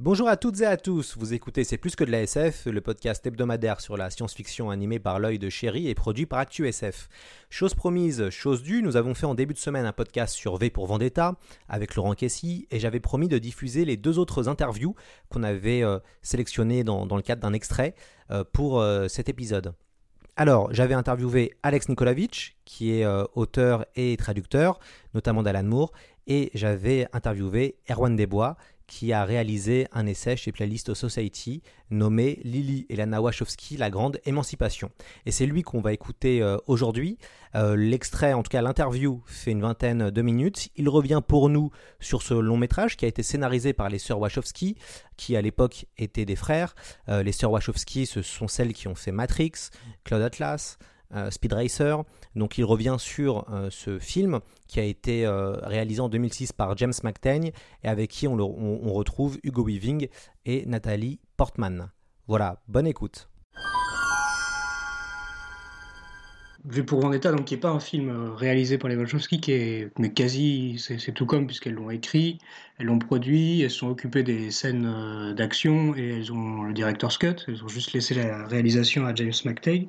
Bonjour à toutes et à tous, vous écoutez C'est plus que de la SF, le podcast hebdomadaire sur la science-fiction animé par l'œil de chéri et produit par ActuSF. Chose promise, chose due, nous avons fait en début de semaine un podcast sur V pour Vendetta avec Laurent Kessy et j'avais promis de diffuser les deux autres interviews qu'on avait euh, sélectionnées dans, le cadre d'un extrait euh, pour euh, cet épisode. Alors, j'avais interviewé Alex Nikolavitch, qui est auteur et traducteur, notamment d'Alan Moore, et j'avais interviewé Erwan Desbois, qui a réalisé un essai chez Playlist Society nommé Lily et Lana Wachowski, la grande émancipation. Et c'est lui qu'on va écouter euh, aujourd'hui. Euh, L'extrait, en tout cas l'interview, fait une vingtaine de minutes. Il revient pour nous sur ce long métrage qui a été scénarisé par les sœurs Wachowski, qui à l'époque étaient des frères. Euh, les sœurs Wachowski, ce sont celles qui ont fait Matrix, Cloud Atlas, Speed Racer. Donc il revient sur euh, ce film qui a été euh, réalisé en 2006 par James McTeigne et avec qui on, retrouve Hugo Weaving et Nathalie Portman. Voilà, bonne écoute. V pour Vendetta, donc qui n'est pas un film réalisé par les Wachowski, qui est mais quasi, c'est tout comme puisqu'elles l'ont écrit, elles l'ont produit, elles sont occupées des scènes d'action et elles ont le director's cut, elles ont juste laissé la réalisation à James McTeigne.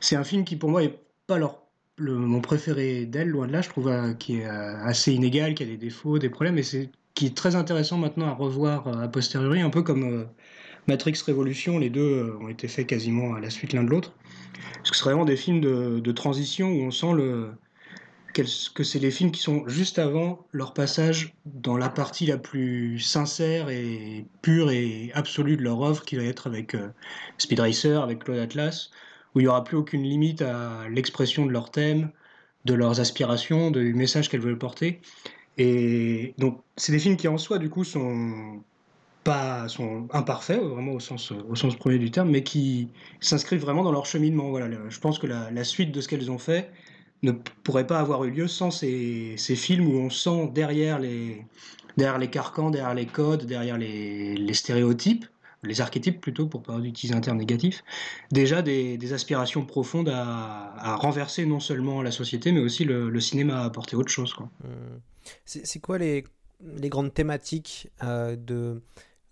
C'est un film qui pour moi est pas leur, le, mon préféré d'elle, loin de là, je trouve euh, qui est euh, assez inégal, qui a des défauts, des problèmes, et c'est qui est très intéressant maintenant à revoir euh, a posteriori, un peu comme Matrix Révolution, les deux ont été faits quasiment à la suite l'un de l'autre. Parce que c'est vraiment des films de, de, transition où on sent le, que c'est les films qui sont juste avant leur passage dans la partie la plus sincère et pure et absolue de leur œuvre, qui va être avec Speed Racer, avec Claude Atlas, où il n'y aura plus aucune limite à l'expression de leurs thèmes, de leurs aspirations, du message qu'elles veulent porter. Et donc, c'est des films qui en soi, du coup, sont pas sont imparfaits vraiment au sens au sens premier du terme mais qui s'inscrivent vraiment dans leur cheminement voilà je pense que la, suite de ce qu'elles ont fait ne pourrait pas avoir eu lieu sans ces, films où on sent derrière les derrière les carcans derrière les codes derrière les stéréotypes les archétypes plutôt pour pas utiliser un terme négatif déjà des, des aspirations profondes à, à, renverser non seulement la société mais aussi le, le cinéma à apporter autre chose quoi. Mmh. c'est quoi les les grandes thématiques euh, de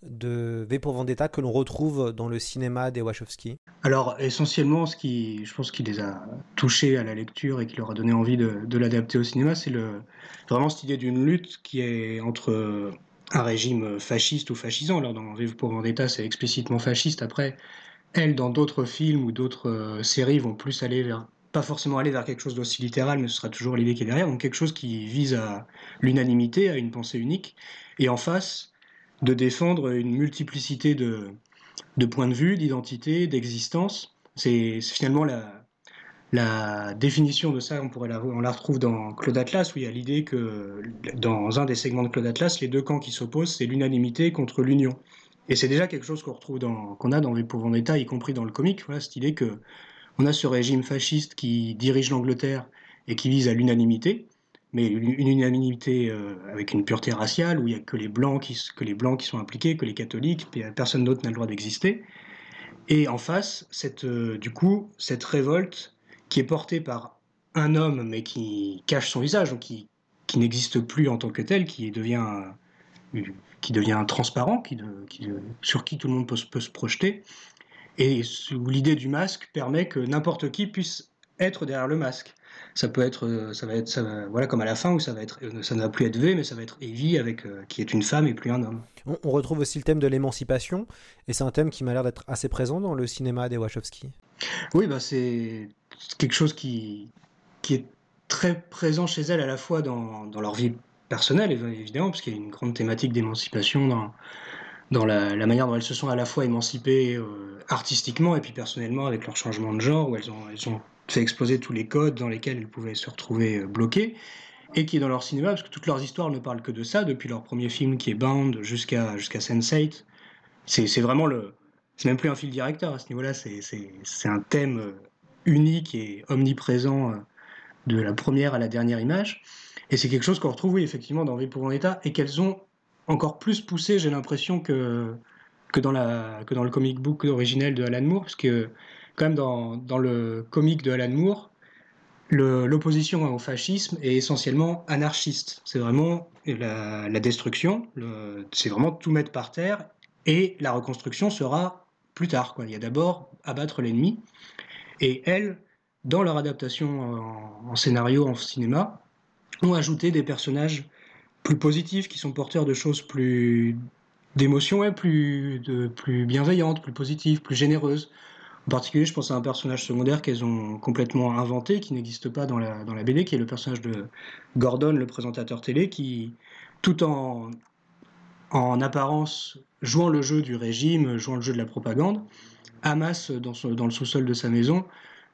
de V pour Vendetta que l'on retrouve dans le cinéma des Wachowski? Alors essentiellement, ce qui, je pense, qui les a touchés à la lecture et qui leur a donné envie de, de l'adapter au cinéma, c'est le, vraiment cette idée d'une lutte qui est entre un régime fasciste ou fascisant. Alors dans V pour Vendetta, c'est explicitement fasciste. Après, elles, dans d'autres films ou d'autres euh, séries, vont plus aller vers pas forcément aller vers quelque chose d'aussi littéral, mais ce sera toujours l'idée qui est derrière, donc quelque chose qui vise à l'unanimité, à une pensée unique, et en face, de défendre une multiplicité de, de points de vue, d'identité, d'existence. C'est finalement la, la définition de ça, on, pourrait la, on la retrouve dans Claude Atlas, où il y a l'idée que dans un des segments de Claude Atlas, les deux camps qui s'opposent, c'est l'unanimité contre l'union. Et c'est déjà quelque chose qu'on retrouve dans, qu'on a dans les pauvres Vendetta, y compris dans le comique, voilà, cette idée que on a ce régime fasciste qui dirige l'Angleterre et qui vise à l'unanimité, mais une, unanimité euh, avec une pureté raciale où il n'y a que les blancs qui que les blancs qui sont impliqués, que les catholiques, personne d'autre n'a le droit d'exister. Et en face, euh, du coup, cette révolte qui est portée par un homme mais qui cache son visage, donc qui, qui n'existe plus en tant que tel, qui devient qui devient transparent, qui de, qui, sur qui tout le monde peut, peut se projeter, et où l'idée du masque permet que n'importe qui puisse être derrière le masque. Ça peut être ça va être ça va, voilà comme à la fin où ça va être ça ne va plus être V mais ça va être Evie avec euh, qui est une femme et plus un homme. On, on retrouve aussi le thème de l'émancipation et c'est un thème qui m'a l'air d'être assez présent dans le cinéma des Wachowski. Oui bah c'est quelque chose qui qui est très présent chez elles à la fois dans, dans leur vie personnelle évidemment parce qu'il y a une grande thématique d'émancipation dans dans la, manière dont elles se sont à la fois émancipées euh, artistiquement et puis personnellement avec leur changement de genre, où elles ont, elles ont fait exploser tous les codes dans lesquels elles pouvaient se retrouver euh, bloquées, et qui est dans leur cinéma, parce que toutes leurs histoires ne parlent que de ça, depuis leur premier film qui est Bound jusqu'à jusqu'à Sense8. C'est vraiment le... C'est même plus un fil directeur à ce niveau-là, c'est un thème euh, unique et omniprésent euh, de la première à la dernière image. Et c'est quelque chose qu'on retrouve, oui, effectivement, dans V pour Vendetta, et qu'elles ont encore plus poussé, j'ai l'impression, que, que, dans que dans le comic book originel de Alan Moore, parce que, quand même, dans, dans le comic de Alan Moore, l'opposition au fascisme est essentiellement anarchiste. C'est vraiment la, destruction, c'est vraiment tout mettre par terre, et la reconstruction sera plus tard. Il y a d'abord abattre l'ennemi, et elles, dans leur adaptation en, en scénario, en cinéma, ont ajouté des personnages plus positifs, qui sont porteurs de choses plus d'émotions, plus bienveillantes, plus positives, plus généreuses. En particulier, je pense à un personnage secondaire qu'elles ont complètement inventé, qui n'existe pas dans la, dans la BD, qui est le personnage de Gordon, le présentateur télé, qui, tout en, en apparence, jouant le jeu du régime, jouant le jeu de la propagande, amasse dans, le sous-sol de sa maison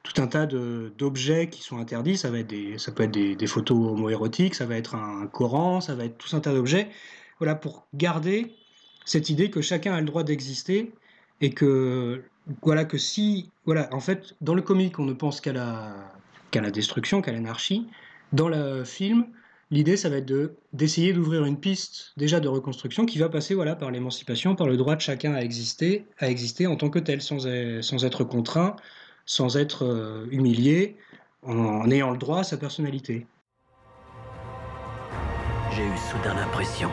tout un tas d'objets qui sont interdits. Ça, va être des, ça peut être des, des photos homoérotiques, ça va être un Coran, ça va être tout un tas d'objets. Voilà, pour garder cette idée que chacun a le droit d'exister et que, voilà, que si, voilà, en fait, dans le comique, on ne pense qu'à la, qu'à la destruction, qu'à l'anarchie. Dans le film, l'idée, ça va être de, d'essayer d'ouvrir une piste déjà de reconstruction qui va passer voilà, par l'émancipation, par le droit de chacun à exister, à exister en tant que tel, sans, sans être contraint, sans être euh, humilié, en, ayant le droit à sa personnalité. J'ai eu soudain l'impression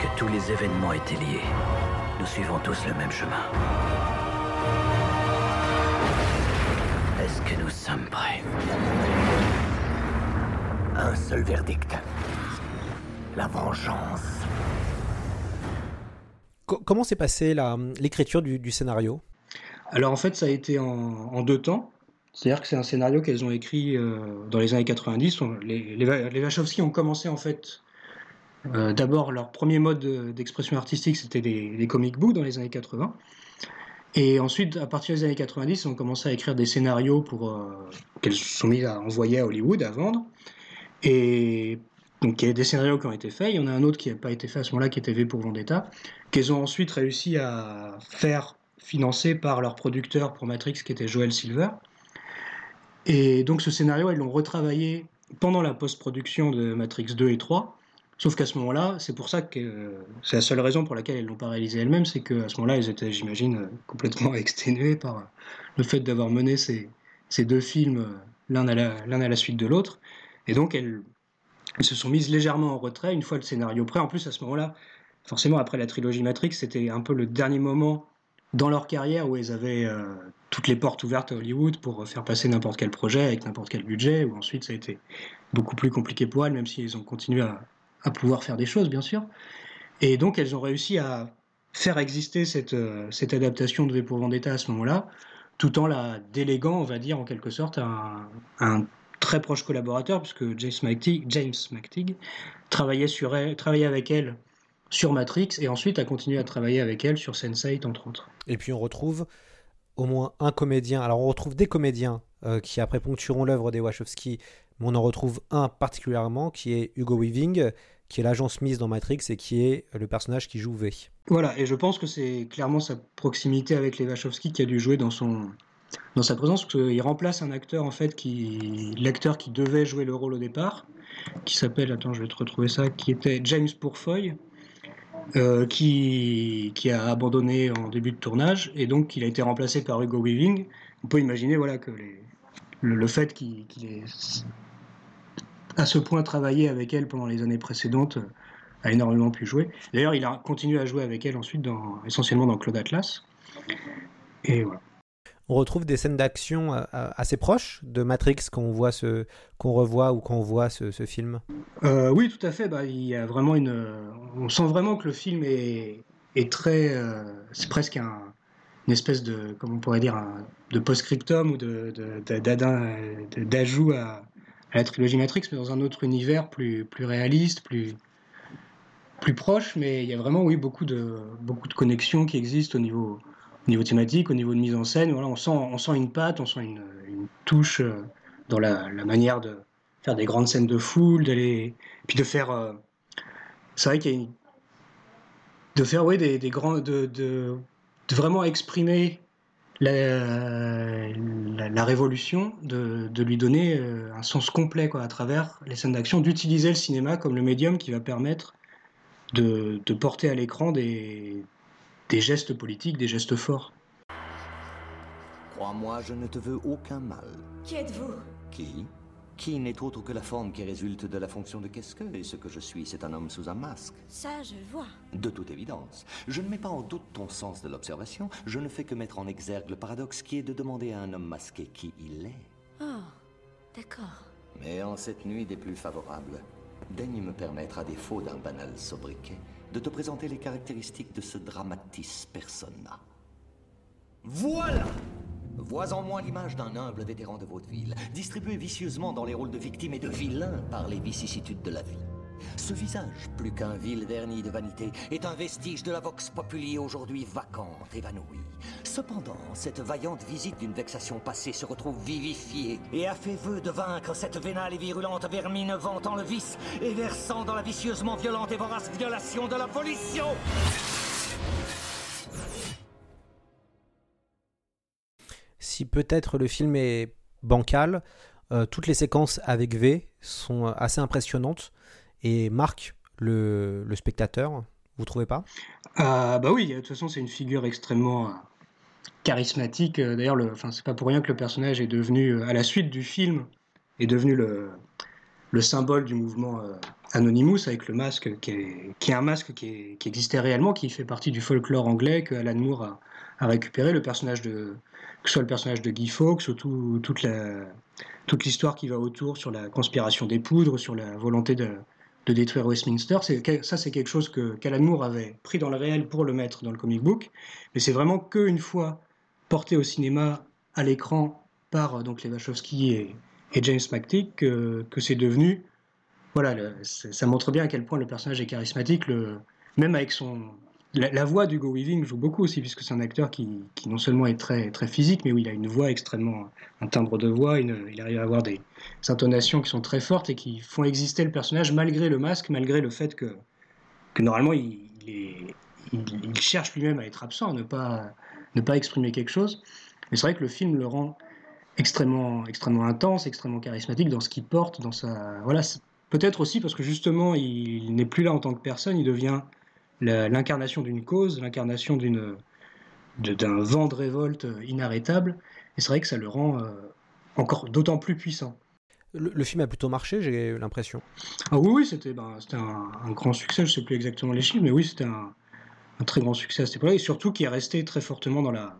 que tous les événements étaient liés. Nous suivons tous le même chemin. Est-ce que nous sommes prêts? Un seul verdict. La vengeance. comment s'est passée l'écriture du, du scénario? Alors en fait, ça a été en, en deux temps. C'est-à-dire que c'est un scénario qu'elles ont écrit euh, dans les années 90. Les, les, les Wachowski ont commencé en fait. Euh, D'abord, leur premier mode d'expression artistique, c'était les, les comic books dans les années 80. Et ensuite, à partir des années 90, ils ont commencé à écrire des scénarios pour euh, qu'elles sont mises à envoyer à Hollywood, à vendre. Et donc, il y a des scénarios qui ont été faits. Il y en a un autre qui n'a pas été fait à ce moment-là, qui était V pour Vendetta, qu'elles ont ensuite réussi à faire financé par leur producteur pour Matrix qui était Joel Silver. Et donc ce scénario, ils l'ont retravaillé pendant la post-production de Matrix 2 et 3. Sauf qu'à ce moment-là, c'est pour ça que c'est la seule raison pour laquelle elles l'ont pas réalisé elles-mêmes, c'est qu'à ce moment-là, elles étaient, j'imagine, complètement exténuées par le fait d'avoir mené ces, deux films l'un à la suite de l'autre. Et donc elles, se sont mises légèrement en retrait une fois le scénario prêt. En plus, à ce moment-là, forcément, après la trilogie Matrix, c'était un peu le dernier moment dans leur carrière où elles avaient euh, toutes les portes ouvertes à Hollywood pour faire passer n'importe quel projet avec n'importe quel budget, où ensuite ça a été beaucoup plus compliqué pour elles, même si elles ont continué à, pouvoir faire des choses, bien sûr. Et donc elles ont réussi à faire exister cette, euh, cette adaptation de V pour Vendetta à ce moment-là, tout en la déléguant, on va dire, en quelque sorte, à à un très proche collaborateur, puisque James McTeague, James McTeague travaillait, sur elle, travaillait avec elle sur Matrix et ensuite a continué à travailler avec elle sur Sense8 entre autres. Et puis on retrouve au moins un comédien. Alors on retrouve des comédiens euh, qui après ponctueront l'œuvre des Wachowski, mais on en retrouve un particulièrement qui est Hugo Weaving, qui est l'agent Smith dans Matrix et qui est le personnage qui joue V. Voilà, et je pense que c'est clairement sa proximité avec les Wachowski qui a dû jouer dans son dans sa présence, qu'il remplace un acteur en fait l'acteur qui devait jouer le rôle au départ, qui s'appelle, attends, je vais te retrouver ça, qui était James Pourfoy, euh, qui, a abandonné en début de tournage et donc il a été remplacé par Hugo Weaving. On peut imaginer voilà, que le, fait qu'il qu ait à ce point travaillé avec elle pendant les années précédentes a énormément pu jouer. D'ailleurs, il a continué à jouer avec elle ensuite, essentiellement dans Claude Atlas. Et voilà on retrouve des scènes d'action euh, assez proches de Matrix qu'on voit qu'on revoit ou qu'on voit ce, film. Euh, oui, tout à fait. Bah, il y a vraiment une, on sent vraiment que le film est, très, euh, c'est presque un, une espèce de, comment on pourrait dire, de post-scriptum ou de, d'ajout à, à, la trilogie Matrix, mais dans un autre univers plus, plus réaliste, plus, plus proche, mais il y a vraiment, oui, beaucoup de, beaucoup de connexions qui existent au niveau, au niveau thématique, au niveau de mise en scène. Voilà, on, sent, on sent une patte, on sent une, une touche euh, dans la, manière de faire des grandes scènes de foule, d'aller, puis de faire. Euh, c'est vrai qu'il y a une, de faire, oui, des, des grands, de, de, vraiment exprimer la, la, révolution, de, de, lui donner euh, un sens complet quoi, à travers les scènes d'action, d'utiliser le cinéma comme le médium qui va permettre de porter à l'écran des, des gestes politiques, des gestes forts. Crois-moi, je ne te veux aucun mal. Qui êtes-vous? Qui? Qui n'est autre que la forme qui résulte de la fonction de qu'est-ce que Et ce que je suis, c'est un homme sous un masque. Ça, je vois. De toute évidence. Je ne mets pas en doute ton sens de l'observation. Je ne fais que mettre en exergue le paradoxe qui est de demander à un homme masqué qui il est. Oh, d'accord. Mais en cette nuit des plus favorables, daigne me permettre, à défaut d'un banal sobriquet, de te présenter les caractéristiques de ce dramatis persona. Voilà Vois en moi l'image d'un humble vétéran de vaudeville, distribué vicieusement dans les rôles de victime et de vilain par les vicissitudes de la vie. Ce visage, plus qu'un vil vernis de vanité, est un vestige de la vox populi aujourd'hui vacante, évanouie. Cependant, cette vaillante visite d'une vexation passée se retrouve vivifiée et a fait vœu de vaincre cette vénale et virulente vermine vantant le vice et versant dans la vicieusement violente et vorace violation de la volition. Si peut-être le film est bancal, euh, toutes les séquences avec V sont assez impressionnantes et marquent le, spectateur. Vous trouvez pas? Euh, Bah oui, de toute façon c'est une figure extrêmement charismatique. D'ailleurs, enfin c'est pas pour rien que le personnage est devenu, à la suite du film, est devenu le, le symbole du mouvement euh, Anonymous avec le masque qui est, un masque qui, est, existait réellement, qui fait partie du folklore anglais que Alan Moore a, récupéré. Le personnage de, que ce soit le personnage de Guy Fawkes ou tout, toute l'histoire qui va autour sur la conspiration des poudres, sur la volonté de, de détruire Westminster. Ça, c'est quelque chose que qu'Alan Moore avait pris dans le réel pour le mettre dans le comic book, mais c'est vraiment qu'une fois porté au cinéma, à l'écran, par donc les Wachowski et, James McTeague que, c'est devenu. Voilà, ça montre bien à quel point le personnage est charismatique, le, même avec son. La, la voix d'Hugo Weaving joue beaucoup aussi, puisque c'est un acteur qui, non seulement est très, très physique, mais oui, il a une voix extrêmement. un timbre de voix, il arrive à avoir des, intonations qui sont très fortes et qui font exister le personnage malgré le masque, malgré le fait que, que normalement il, il cherche lui-même à être absent, à ne pas, ne pas exprimer quelque chose. Mais c'est vrai que le film le rend extrêmement, extrêmement intense, extrêmement charismatique dans ce qu'il porte, dans sa. Voilà, peut-être aussi parce que justement, il n'est plus là en tant que personne, il devient l'incarnation d'une cause, l'incarnation d'une d'un vent de révolte inarrêtable. Et c'est vrai que ça le rend euh, encore d'autant plus puissant. Le, le, film a plutôt marché, j'ai l'impression. Ah oui, oui, c'était ben, un, un, grand succès. Je sais plus exactement les chiffres, mais oui, c'était un, un, très grand succès à cette époque-là, et surtout qui est resté très fortement dans la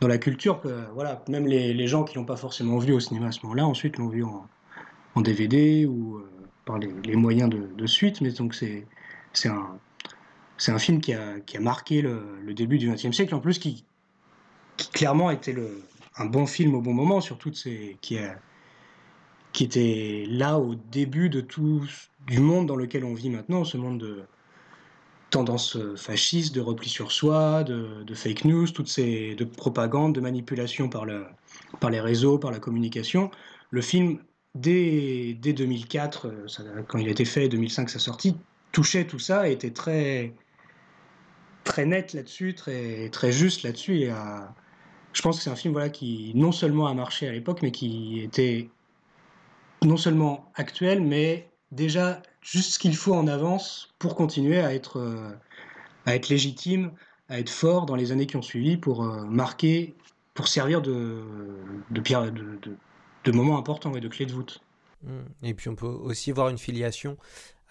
dans la culture que voilà, même les, les gens qui l'ont pas forcément vu au cinéma à ce moment-là, ensuite l'ont vu en, en, DVD ou euh, par les, les, moyens de, de, suite. Mais donc c'est c'est un c'est un film qui a, qui a marqué le, début du XXe siècle, en plus qui, clairement était le, un bon film au bon moment, sur toutes ces qui a, qui était là au début de tout du monde dans lequel on vit maintenant, ce monde de tendance fasciste, de repli sur soi, de, fake news, toutes ces de propagande, de manipulation par, le, par les réseaux, par la communication. Le film, dès, dès 2004, ça, quand il a été fait, 2005 sa sortie, touchait tout ça était très très net là-dessus, très très juste là-dessus. Et a, je pense que c'est un film voilà qui non seulement a marché à l'époque, mais qui était non seulement actuel, mais déjà juste ce qu'il faut en avance pour continuer à être, euh, à être légitime, à être fort dans les années qui ont suivi pour euh, marquer, pour servir de, de, de, de, de moments importants et de clés de voûte. Et puis on peut aussi voir une filiation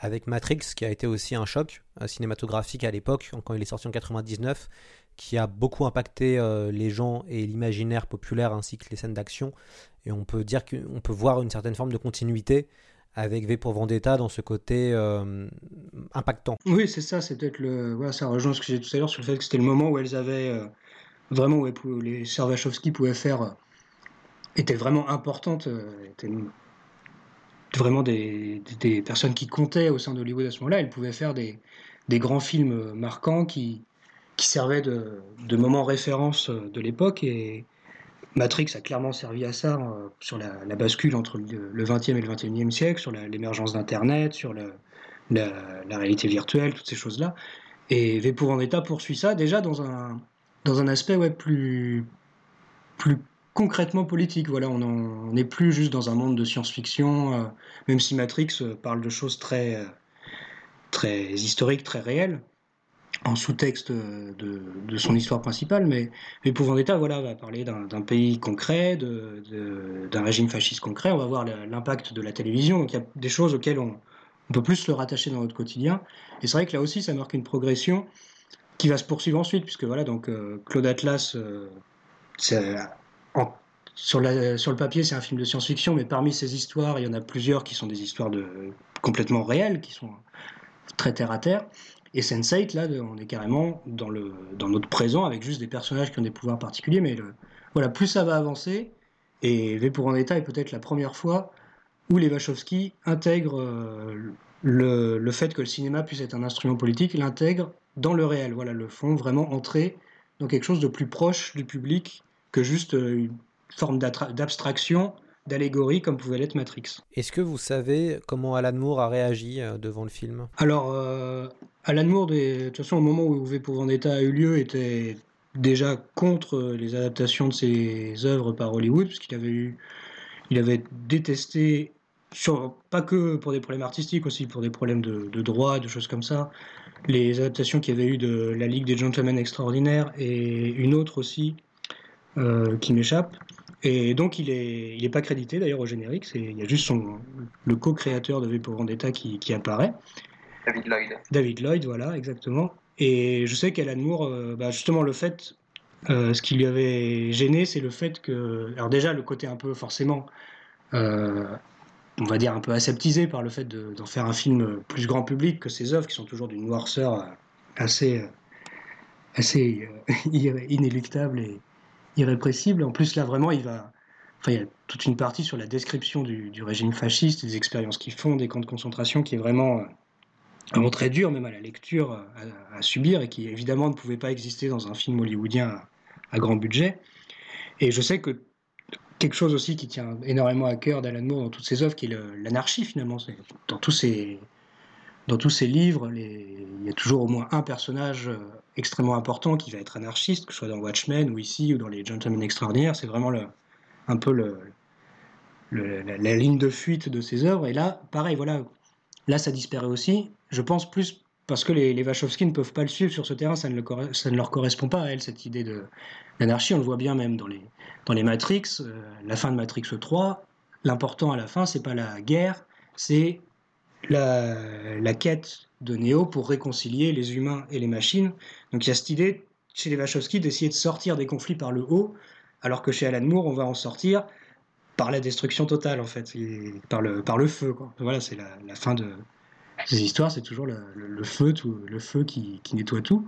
avec Matrix, qui a été aussi un choc cinématographique à l'époque, quand il est sorti en 99, qui a beaucoup impacté euh, les gens et l'imaginaire populaire ainsi que les scènes d'action. Et on peut dire qu'on peut voir une certaine forme de continuité avec V pour Vendetta dans ce côté euh, impactant. Oui, c'est ça, c'est peut-être le. Voilà, ça rejoint ce que j'ai dit tout à l'heure sur le fait que c'était le moment où elles avaient. Euh, vraiment, où, les Servachowski pouvaient faire. Euh, étaient vraiment importantes, vraiment des, personnes qui comptaient au sein d'Hollywood à ce moment-là. Elles pouvaient faire des, grands films marquants qui, servaient de, de moments référence de l'époque. Et Matrix a clairement servi à ça euh, sur la, bascule entre le, 20e et le 21e siècle, sur l'émergence d'Internet, sur la, réalité virtuelle, toutes ces choses-là. Et V pour Vendetta poursuit ça déjà dans un, aspect ouais, plus concrètement politique. Voilà, on n'est plus juste dans un monde de science-fiction, euh, même si Matrix euh, parle de choses très, euh, très historiques, très réelles, en sous-texte de, son histoire principale. Mais, mais pour Vendetta, voilà, va parler d'un pays concret, d'un régime fasciste concret. On va voir l'impact de la télévision. Donc il y a des choses auxquelles on, on peut plus le rattacher dans notre quotidien. Et c'est vrai que là aussi, ça marque une progression qui va se poursuivre ensuite, puisque voilà, donc Claude Atlas, sur, sur, le papier, c'est un film de science-fiction, mais parmi ces histoires, il y en a plusieurs qui sont des histoires de, complètement réelles, qui sont très terre à terre. Et Sense8, là, on est carrément dans, le, dans notre présent, avec juste des personnages qui ont des pouvoirs particuliers. Mais voilà, plus ça va avancer, et V pour en état est peut-être la première fois où les Wachowski intègrent euh, le, le, fait que le cinéma puisse être un instrument politique, l'intègrent dans le réel. Voilà, le font vraiment entrer dans quelque chose de plus proche du public que juste euh, une forme d'abstraction, d'allégorie comme pouvait l'être Matrix. Est-ce que vous savez comment Alan Moore a réagi euh, devant le film? Alors, euh, Alan Moore, de toute façon, au moment où V pour Vendetta a eu lieu, était déjà contre les adaptations de ses œuvres par Hollywood, puisqu'il avait eu, il avait détesté, sur, pas que pour des problèmes artistiques, aussi pour des problèmes de, de droit, de choses comme ça, les adaptations qu'il y avait eu de La Ligue des Gentlemen Extraordinaires et une autre aussi, qui m'échappe. Et donc il est, il est pas crédité d'ailleurs au générique, c'est, il y a juste son, le co-créateur de V pour Vendetta qui, qui, apparaît. David Lloyd. David Lloyd, voilà, exactement. Et je sais qu'Alan Moore, euh, bah justement le fait, euh, ce qui lui avait gêné, c'est le fait que, alors déjà le côté un peu forcément, euh, on va dire un peu aseptisé par le fait de, d'en faire un film plus grand public que ses œuvres qui sont toujours d'une noirceur assez, assez inéluctable et irrépressible. En plus, là, vraiment, il va. Enfin, il y a toute une partie sur la description du, régime fasciste, des expériences qu'ils font, des camps de concentration, qui est vraiment, euh, vraiment très dur, même à la lecture, à, à, subir, et qui évidemment ne pouvait pas exister dans un film hollywoodien à, à grand budget. Et je sais que quelque chose aussi qui tient énormément à cœur d'Alan Moore dans toutes ses œuvres, qui est l'anarchie finalement. Dans tous ses, dans tous ses livres, il y a toujours au moins un personnage euh, extrêmement important qui va être anarchiste, que ce soit dans Watchmen ou ici ou dans les Gentlemen Extraordinaires. C'est vraiment un peu la, ligne de fuite de ses œuvres. Et là, pareil, voilà, là ça disparaît aussi. Je pense plus parce que les, les Wachowski ne peuvent pas le suivre sur ce terrain, ça ne, leur correspond pas à elle, cette idée d'anarchie. On le voit bien même dans les, dans les Matrix, euh, la fin de Matrix 3. L'important à la fin, c'est pas la guerre, c'est la, quête de Neo pour réconcilier les humains et les machines. Donc il y a cette idée chez les Wachowski d'essayer de sortir des conflits par le haut, alors que chez Alan Moore, on va en sortir par la destruction totale, en fait, par le, par le feu. Quoi. Voilà, c'est la, fin de ces histoires, c'est toujours le, feu, tout, le feu qui, nettoie tout.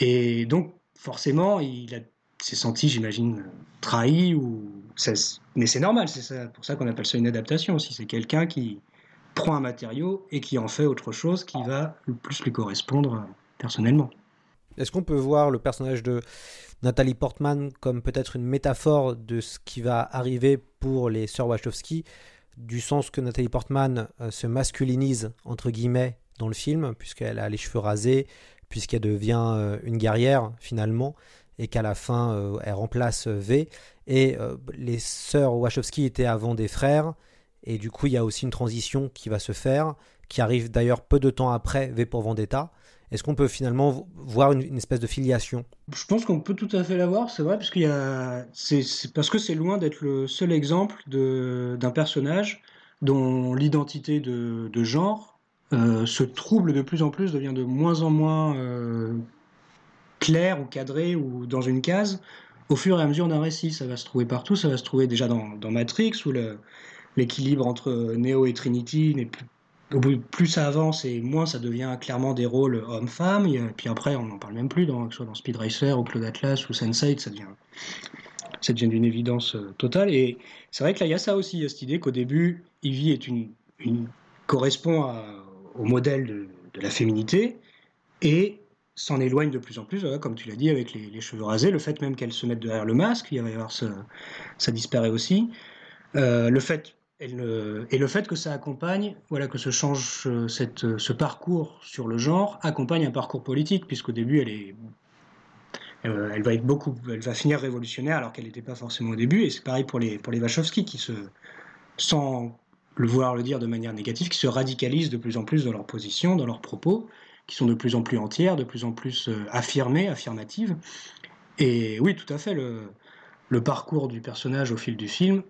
Et donc, forcément, il s'est senti, j'imagine, trahi, ou... mais c'est normal, c'est pour ça qu'on appelle ça une adaptation aussi. C'est quelqu'un qui, prend un matériau et qui en fait autre chose qui va le plus lui correspondre personnellement. Est-ce qu'on peut voir le personnage de Nathalie Portman comme peut-être une métaphore de ce qui va arriver pour les sœurs Wachowski, du sens que Nathalie Portman euh, se masculinise entre guillemets dans le film, puisqu'elle a les cheveux rasés, puisqu'elle devient euh, une guerrière finalement, et qu'à la fin euh, elle remplace V. Et les sœurs Wachowski étaient avant des frères, et du coup, il y a aussi une transition qui va se faire, qui arrive d'ailleurs peu de temps après V pour Vendetta. Est-ce qu'on peut finalement voir une, espèce de filiation? Je pense qu'on peut tout à fait l'avoir, c'est vrai, parce que c'est loin d'être le seul exemple d'un personnage dont l'identité de, genre euh, se trouble de plus en plus, devient de moins en moins euh, claire ou cadrée ou dans une case au fur et à mesure d'un récit. Ça va se trouver partout, ça va se trouver déjà dans, dans Matrix où le, l'équilibre entre Neo et Trinity plus plus, plus ça avance et moins ça devient clairement des rôles homme-femme. Et puis après, on n'en parle même plus, que ce soit dans Speed Racer ou Claude Atlas ou Sense8, ça devient, ça devient d'une évidence euh, totale. Et c'est vrai que là, il y a ça aussi, il y a cette idée qu'au début, Ivy correspond au modèle de, la féminité. et s'en éloigne de plus en plus, comme tu l'as dit, avec les, cheveux rasés, le fait même qu'elle se mette derrière le masque, il va y avoir ça disparaît aussi. Euh, le fait, et le fait que ça accompagne, voilà, que ce change, euh, euh, ce parcours sur le genre accompagne un parcours politique, puisqu'au début elle est, euh, elle va être beaucoup, elle va finir révolutionnaire alors qu'elle n'était pas forcément au début, et c'est pareil pour les pour les Wachowski qui se, sans le vouloir le dire de manière négative, qui se radicalisent de plus en plus dans leur position, dans leurs propos, qui sont de plus en plus entières, de plus en plus affirmées, affirmatives. Et oui, tout à fait, le parcours du personnage au fil du film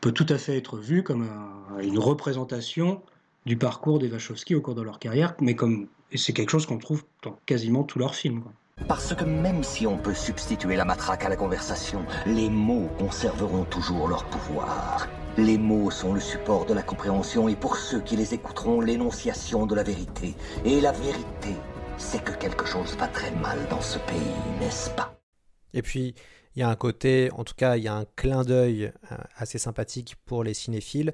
peut tout à fait être vu comme un- une représentation du parcours des Wachowski au cours de leur carrière, mais comme et c'est quelque chose qu'on trouve dans quasiment tous leurs films. quoi. Parce que même si on peut substituer la matraque à la conversation, les mots conserveront toujours leur pouvoir. Les mots sont le support de la compréhension et pour ceux qui les écouteront, l'énonciation de la vérité. Et la vérité, c'est que quelque chose va très mal dans ce pays, n'est-ce pas? Et puis, il y a un côté, en tout cas, il y a un clin d'œil euh, assez sympathique pour les cinéphiles.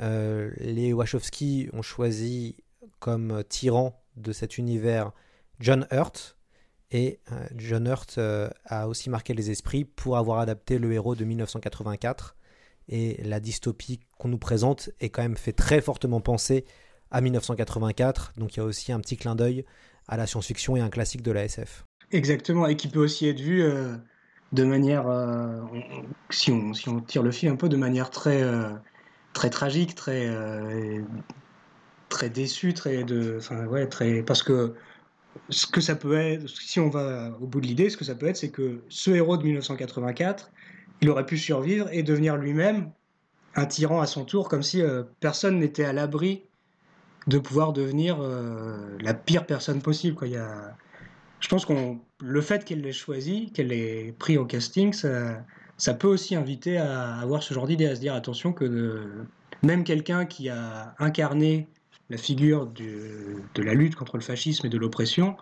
Euh, les Wachowski ont choisi comme tyran de cet univers John Hurt. Et euh, John Hurt a aussi marqué les esprits pour avoir adapté le héros de 1984. Et la dystopie qu'on nous présente est quand même fait très fortement penser à 1984. Donc il y a aussi un petit clin d'œil à la science-fiction et un classique de la SF. Exactement, et qui peut aussi être vu de manière, euh, si, on, si on tire le fil un peu, de manière très, euh, très tragique, très, euh, très déçue, très de, enfin ouais, très, parce que ce que ça peut être, si on va au bout de l'idée, ce que ça peut être, c'est que ce héros de 1984, il aurait pu survivre et devenir lui-même un tyran à son tour, comme si personne n'était à l'abri de pouvoir devenir la pire personne possible. Quoi. Il y a, je pense qu'on le fait qu'elle l'ait choisi, qu'elle l'ait pris au casting, ça, peut aussi inviter à avoir ce genre d'idée, à se dire attention que même quelqu'un qui a incarné la figure de la lutte contre le fascisme et de l'oppression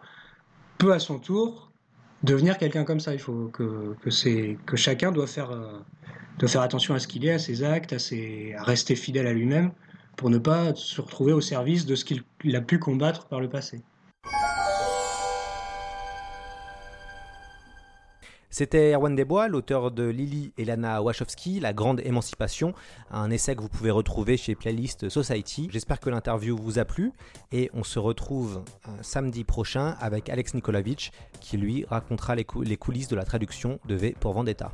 peut à son tour devenir quelqu'un comme ça. Il faut que, que, que chacun doit faire, euh, doit faire attention à ce qu'il est, à ses actes, à, rester fidèle à lui-même pour ne pas se retrouver au service de ce qu'il il a pu combattre par le passé. C'était Erwan Desbois, l'auteur de Lily et Lana Wachowski, La Grande Émancipation, un essai que vous pouvez retrouver chez Playlist Society. J'espère que l'interview vous a plu et on se retrouve euh, samedi prochain avec Alex Nikolavitch qui lui racontera les coulisses de la traduction de V pour Vendetta.